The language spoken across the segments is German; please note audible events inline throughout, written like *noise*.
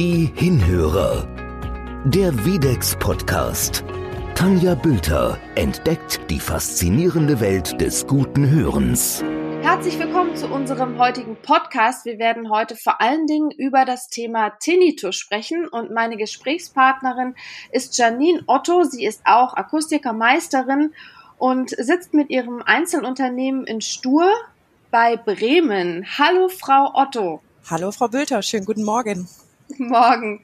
Die Hinhörer. Der Videx Podcast. Tanja Bülter entdeckt die faszinierende Welt des guten Hörens. Herzlich willkommen zu unserem heutigen Podcast. Wir werden heute vor allen Dingen über das Thema Tinnitus sprechen und meine Gesprächspartnerin ist Janine Otto. Sie ist auch Akustikermeisterin und sitzt mit ihrem Einzelunternehmen in Stur bei Bremen. Hallo, Frau Otto. Hallo, Frau Bülter. Schönen guten Morgen. *laughs* Morgen.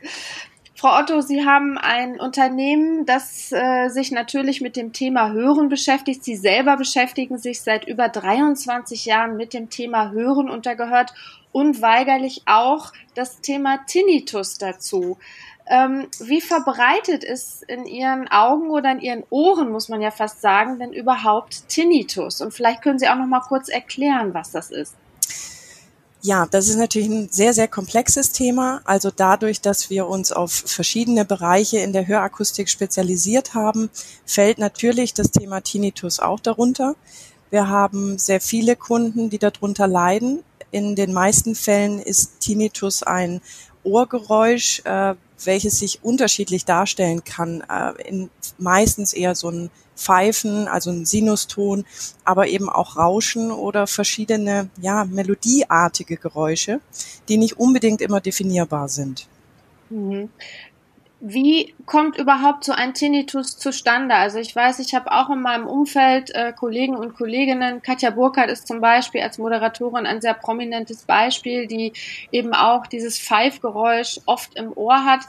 Frau Otto, Sie haben ein Unternehmen, das äh, sich natürlich mit dem Thema Hören beschäftigt. Sie selber beschäftigen sich seit über 23 Jahren mit dem Thema Hören und da gehört unweigerlich auch das Thema Tinnitus dazu. Ähm, wie verbreitet ist in Ihren Augen oder in Ihren Ohren, muss man ja fast sagen, denn überhaupt Tinnitus? Und vielleicht können Sie auch noch mal kurz erklären, was das ist. Ja, das ist natürlich ein sehr, sehr komplexes Thema. Also dadurch, dass wir uns auf verschiedene Bereiche in der Hörakustik spezialisiert haben, fällt natürlich das Thema Tinnitus auch darunter. Wir haben sehr viele Kunden, die darunter leiden. In den meisten Fällen ist Tinnitus ein Ohrgeräusch, äh, welches sich unterschiedlich darstellen kann. Äh, in, meistens eher so ein Pfeifen, also ein Sinuston, aber eben auch Rauschen oder verschiedene, ja, melodieartige Geräusche, die nicht unbedingt immer definierbar sind. Mhm. Wie kommt überhaupt so ein Tinnitus zustande? Also ich weiß, ich habe auch in meinem Umfeld äh, Kollegen und Kolleginnen, Katja Burkhardt ist zum Beispiel als Moderatorin ein sehr prominentes Beispiel, die eben auch dieses Pfeifgeräusch oft im Ohr hat.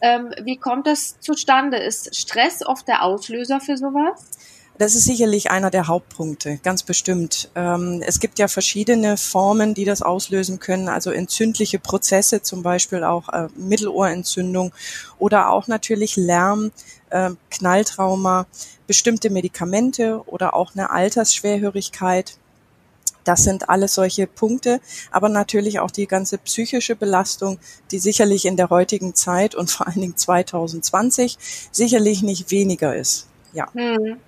Ähm, wie kommt das zustande? Ist Stress oft der Auslöser für sowas? Das ist sicherlich einer der Hauptpunkte, ganz bestimmt. Ähm, es gibt ja verschiedene Formen, die das auslösen können, also entzündliche Prozesse, zum Beispiel auch äh, Mittelohrentzündung oder auch natürlich Lärm, äh, Knalltrauma, bestimmte Medikamente oder auch eine Altersschwerhörigkeit. Das sind alles solche Punkte, aber natürlich auch die ganze psychische Belastung, die sicherlich in der heutigen Zeit und vor allen Dingen 2020 sicherlich nicht weniger ist. Ja. Hm.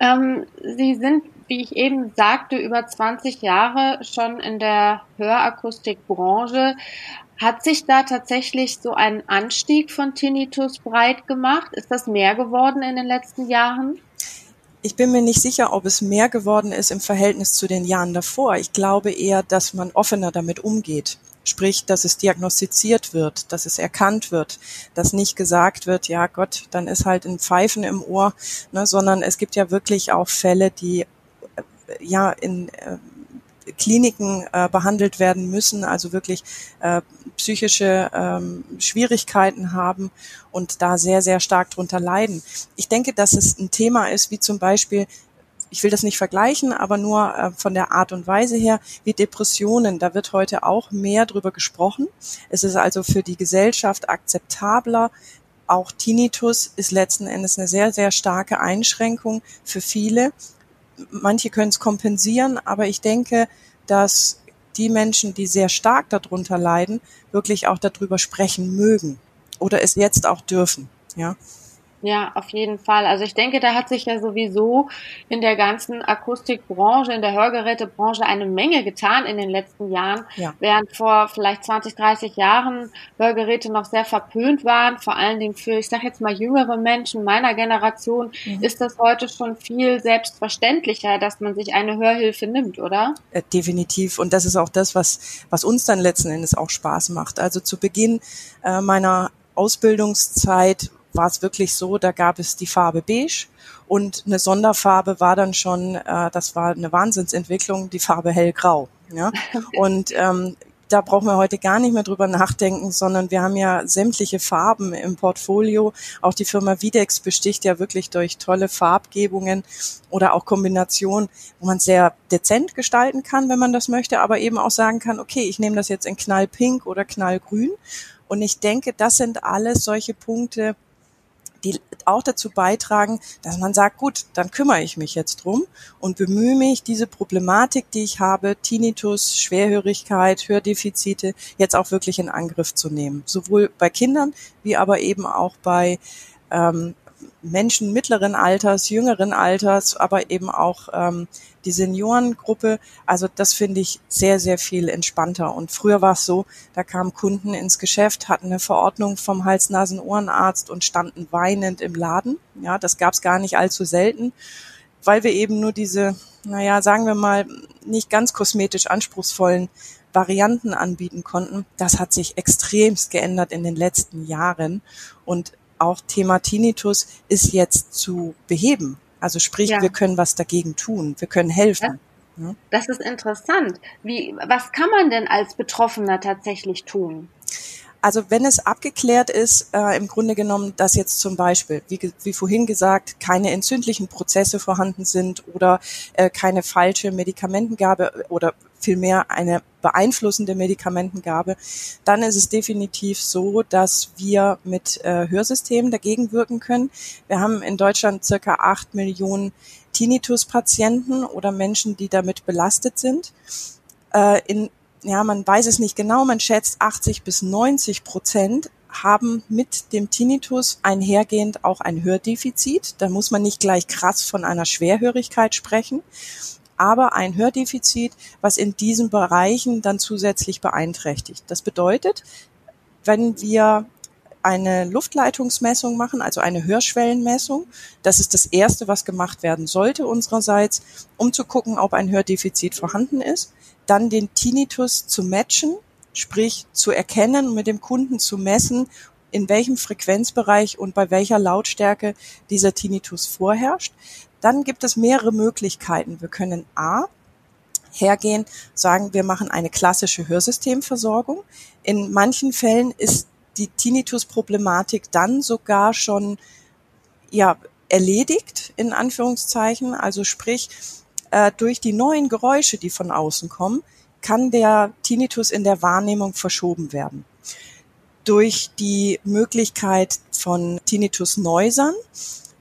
Ähm, Sie sind, wie ich eben sagte, über 20 Jahre schon in der Hörakustikbranche. Hat sich da tatsächlich so ein Anstieg von Tinnitus breit gemacht? Ist das mehr geworden in den letzten Jahren? Ich bin mir nicht sicher, ob es mehr geworden ist im Verhältnis zu den Jahren davor. Ich glaube eher, dass man offener damit umgeht. Sprich, dass es diagnostiziert wird, dass es erkannt wird, dass nicht gesagt wird, ja Gott, dann ist halt ein Pfeifen im Ohr, ne, sondern es gibt ja wirklich auch Fälle, die äh, ja in äh, Kliniken äh, behandelt werden müssen, also wirklich äh, psychische ähm, Schwierigkeiten haben und da sehr, sehr stark drunter leiden. Ich denke, dass es ein Thema ist, wie zum Beispiel ich will das nicht vergleichen, aber nur äh, von der Art und Weise her, wie Depressionen, da wird heute auch mehr drüber gesprochen. Es ist also für die Gesellschaft akzeptabler. Auch Tinnitus ist letzten Endes eine sehr, sehr starke Einschränkung für viele. Manche können es kompensieren, aber ich denke, dass die Menschen, die sehr stark darunter leiden, wirklich auch darüber sprechen mögen oder es jetzt auch dürfen. Ja. Ja, auf jeden Fall. Also ich denke, da hat sich ja sowieso in der ganzen Akustikbranche, in der Hörgerätebranche eine Menge getan in den letzten Jahren. Ja. Während vor vielleicht 20, 30 Jahren Hörgeräte noch sehr verpönt waren, vor allen Dingen für, ich sage jetzt mal, jüngere Menschen meiner Generation, mhm. ist das heute schon viel selbstverständlicher, dass man sich eine Hörhilfe nimmt, oder? Äh, definitiv. Und das ist auch das, was, was uns dann letzten Endes auch Spaß macht. Also zu Beginn äh, meiner Ausbildungszeit war es wirklich so, da gab es die Farbe beige und eine Sonderfarbe war dann schon, äh, das war eine Wahnsinnsentwicklung, die Farbe hellgrau. Ja? *laughs* Und ähm, da brauchen wir heute gar nicht mehr drüber nachdenken, sondern wir haben ja sämtliche Farben im Portfolio. Auch die Firma Videx besticht ja wirklich durch tolle Farbgebungen oder auch Kombinationen, wo man sehr dezent gestalten kann, wenn man das möchte, aber eben auch sagen kann, okay, ich nehme das jetzt in knallpink oder knallgrün. Und ich denke, das sind alles solche Punkte, die auch dazu beitragen, dass man sagt, gut, dann kümmere ich mich jetzt drum und bemühe mich, diese Problematik, die ich habe, Tinnitus, Schwerhörigkeit, Hördefizite, jetzt auch wirklich in Angriff zu nehmen. Sowohl bei Kindern wie aber eben auch bei ähm, Menschen mittleren Alters, jüngeren Alters, aber eben auch ähm, die Seniorengruppe. Also das finde ich sehr, sehr viel entspannter. Und früher war es so, da kamen Kunden ins Geschäft, hatten eine Verordnung vom Hals-Nasen-Ohrenarzt und standen weinend im Laden. Ja, das gab es gar nicht allzu selten, weil wir eben nur diese, naja, sagen wir mal, nicht ganz kosmetisch anspruchsvollen Varianten anbieten konnten. Das hat sich extremst geändert in den letzten Jahren. Und auch Thema Tinnitus ist jetzt zu beheben. Also sprich, ja. wir können was dagegen tun, wir können helfen. Ja, das ist interessant. Wie, was kann man denn als Betroffener tatsächlich tun? Also wenn es abgeklärt ist, äh, im Grunde genommen, dass jetzt zum Beispiel, wie, wie vorhin gesagt, keine entzündlichen Prozesse vorhanden sind oder äh, keine falsche Medikamentengabe oder vielmehr eine beeinflussende Medikamentengabe, dann ist es definitiv so, dass wir mit äh, Hörsystemen dagegen wirken können. Wir haben in Deutschland circa acht Millionen Tinnitus-Patienten oder Menschen, die damit belastet sind. Äh, in, ja, man weiß es nicht genau, man schätzt 80 bis 90 Prozent haben mit dem Tinnitus einhergehend auch ein Hördefizit. Da muss man nicht gleich krass von einer Schwerhörigkeit sprechen aber ein Hördefizit, was in diesen Bereichen dann zusätzlich beeinträchtigt. Das bedeutet, wenn wir eine Luftleitungsmessung machen, also eine Hörschwellenmessung. Das ist das Erste, was gemacht werden sollte unsererseits, um zu gucken, ob ein Hördefizit vorhanden ist. Dann den Tinnitus zu matchen, sprich zu erkennen, mit dem Kunden zu messen, in welchem Frequenzbereich und bei welcher Lautstärke dieser Tinnitus vorherrscht. Dann gibt es mehrere Möglichkeiten. Wir können A hergehen, sagen, wir machen eine klassische Hörsystemversorgung. In manchen Fällen ist die Tinnitus-Problematik dann sogar schon ja, erledigt, in Anführungszeichen. Also sprich, äh, durch die neuen Geräusche, die von außen kommen, kann der Tinnitus in der Wahrnehmung verschoben werden. Durch die Möglichkeit von Tinnitus-Neusern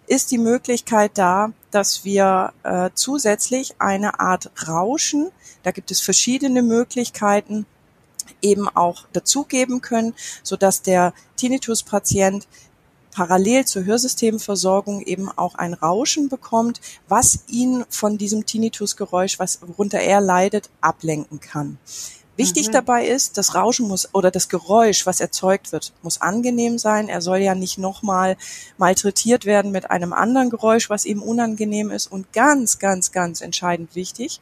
ist die Möglichkeit da, dass wir äh, zusätzlich eine Art Rauschen, da gibt es verschiedene Möglichkeiten, eben auch dazugeben können, so dass der Tinnitus-Patient parallel zur Hörsystemversorgung eben auch ein Rauschen bekommt, was ihn von diesem Tinnitusgeräusch, was worunter er leidet, ablenken kann. Wichtig mhm. dabei ist, das Rauschen muss oder das Geräusch, was erzeugt wird, muss angenehm sein. Er soll ja nicht nochmal malträtiert werden mit einem anderen Geräusch, was ihm unangenehm ist. Und ganz, ganz, ganz entscheidend wichtig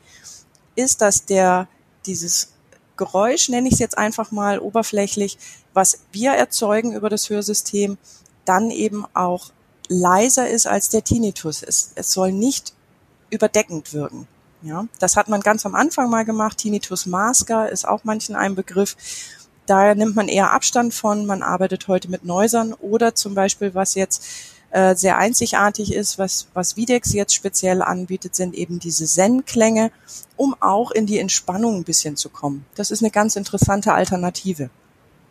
ist, dass der dieses Geräusch, nenne ich es jetzt einfach mal oberflächlich, was wir erzeugen über das Hörsystem, dann eben auch leiser ist als der Tinnitus ist. Es soll nicht überdeckend wirken. Ja, das hat man ganz am Anfang mal gemacht. Tinnitus Masker ist auch manchen ein Begriff. Da nimmt man eher Abstand von. Man arbeitet heute mit Neusern oder zum Beispiel, was jetzt äh, sehr einzigartig ist, was, was Videx jetzt speziell anbietet, sind eben diese Zen-Klänge, um auch in die Entspannung ein bisschen zu kommen. Das ist eine ganz interessante Alternative.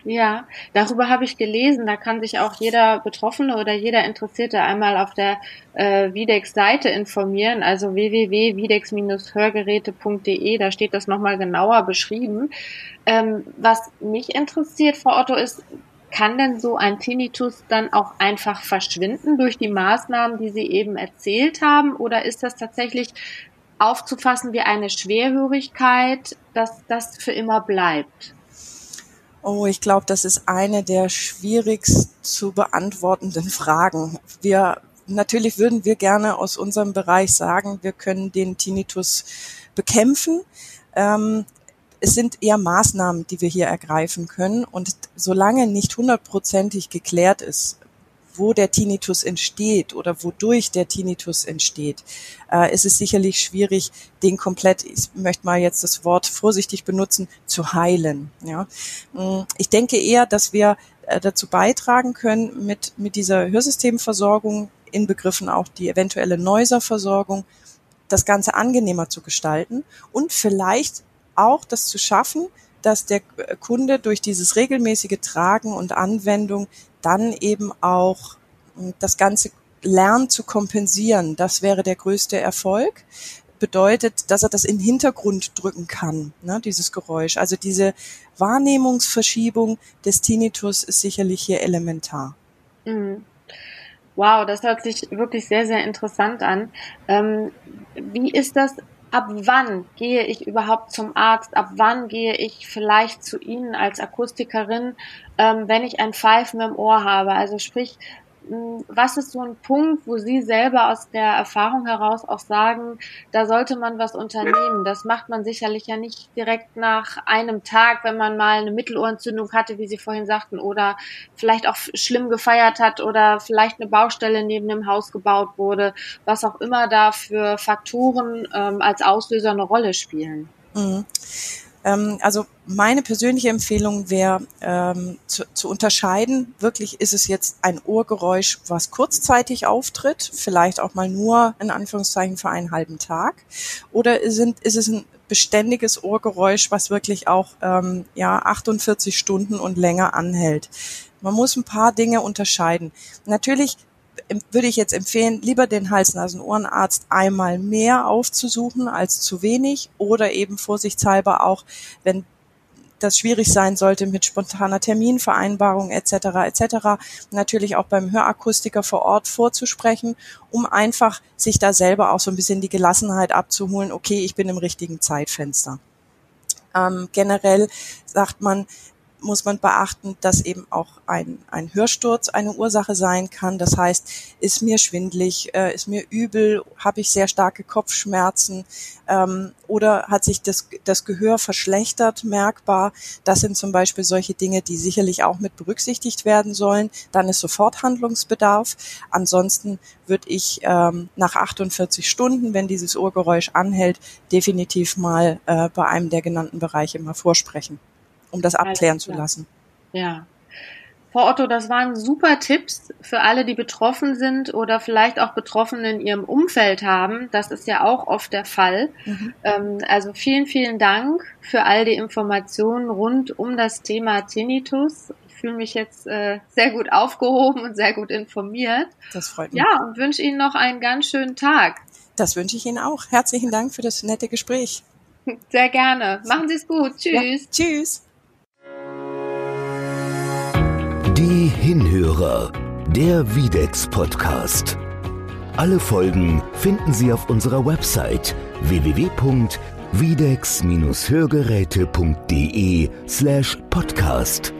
Ja, darüber habe ich gelesen. Da kann sich auch jeder Betroffene oder jeder Interessierte einmal auf der äh, Videx-Seite informieren, also www.videx-hörgeräte.de. Da steht das nochmal genauer beschrieben. Ähm, was mich interessiert, Frau Otto, ist, kann denn so ein Tinnitus dann auch einfach verschwinden durch die Maßnahmen, die Sie eben erzählt haben? Oder ist das tatsächlich aufzufassen wie eine Schwerhörigkeit, dass das für immer bleibt? Oh, ich glaube, das ist eine der schwierigst zu beantwortenden Fragen. Wir natürlich würden wir gerne aus unserem Bereich sagen, wir können den Tinnitus bekämpfen. Ähm, es sind eher Maßnahmen, die wir hier ergreifen können. Und solange nicht hundertprozentig geklärt ist, wo der Tinnitus entsteht oder wodurch der Tinnitus entsteht, äh, ist es sicherlich schwierig, den komplett, ich möchte mal jetzt das Wort vorsichtig benutzen, zu heilen. Ja? Mm, ich denke eher, dass wir äh, dazu beitragen können, mit, mit dieser Hörsystemversorgung, inbegriffen auch die eventuelle Neuserversorgung, das Ganze angenehmer zu gestalten und vielleicht auch das zu schaffen, dass der Kunde durch dieses regelmäßige Tragen und Anwendung dann eben auch hm, das Ganze lernt zu kompensieren. Das wäre der größte Erfolg. Bedeutet, dass er das in den Hintergrund drücken kann, ne, dieses Geräusch. Also diese Wahrnehmungsverschiebung des Tinnitus ist sicherlich hier elementar. Mhm. Wow, das hört sich wirklich sehr, sehr interessant an. Ähm, wie ist das? Ab wann gehe ich überhaupt zum Arzt? Ab wann gehe ich vielleicht zu Ihnen als Akustikerin, ähm, wenn ich ein Pfeifen im Ohr habe? Also sprich, was ist so ein Punkt, wo Sie selber aus der Erfahrung heraus auch sagen, da sollte man was unternehmen? Das macht man sicherlich ja nicht direkt nach einem Tag, wenn man mal eine Mittelohrentzündung hatte, wie Sie vorhin sagten, oder vielleicht auch schlimm gefeiert hat oder vielleicht eine Baustelle neben dem Haus gebaut wurde, was auch immer da für Faktoren ähm, als Auslöser eine Rolle spielen. Mhm. Ähm, also meine persönliche Empfehlung wäre ähm, zu, zu unterscheiden, wirklich ist es jetzt ein Ohrgeräusch, was kurzzeitig auftritt, vielleicht auch mal nur in Anführungszeichen für einen halben Tag, oder sind, ist es ein beständiges Ohrgeräusch, was wirklich auch ähm, ja 48 Stunden und länger anhält. Man muss ein paar Dinge unterscheiden. Natürlich würde ich jetzt empfehlen, lieber den Hals-Nasen-Ohrenarzt einmal mehr aufzusuchen als zu wenig oder eben vorsichtshalber auch, wenn das schwierig sein sollte mit spontaner Terminvereinbarung etc. etc. natürlich auch beim Hörakustiker vor Ort vorzusprechen, um einfach sich da selber auch so ein bisschen die Gelassenheit abzuholen, okay, ich bin im richtigen Zeitfenster. Ähm, generell sagt man, muss man beachten, dass eben auch ein, ein Hörsturz eine Ursache sein kann. Das heißt, ist mir schwindlig, äh, ist mir übel, habe ich sehr starke Kopfschmerzen ähm, oder hat sich das, das Gehör verschlechtert merkbar. Das sind zum Beispiel solche Dinge, die sicherlich auch mit berücksichtigt werden sollen. Dann ist sofort Handlungsbedarf. Ansonsten würde ich ähm, nach 48 Stunden, wenn dieses Ohrgeräusch anhält, definitiv mal äh, bei einem der genannten Bereiche mal vorsprechen um das abklären zu lassen. Ja. Frau Otto, das waren super Tipps für alle, die betroffen sind oder vielleicht auch Betroffene in ihrem Umfeld haben. Das ist ja auch oft der Fall. Mhm. Ähm, also vielen, vielen Dank für all die Informationen rund um das Thema Tinnitus. Ich fühle mich jetzt äh, sehr gut aufgehoben und sehr gut informiert. Das freut mich. Ja, und wünsche Ihnen noch einen ganz schönen Tag. Das wünsche ich Ihnen auch. Herzlichen Dank für das nette Gespräch. Sehr gerne. Machen Sie es gut. Tschüss. Ja, tschüss. Die Hinhörer, der Videx Podcast. Alle Folgen finden Sie auf unserer Website www.videx-hörgeräte.de slash podcast.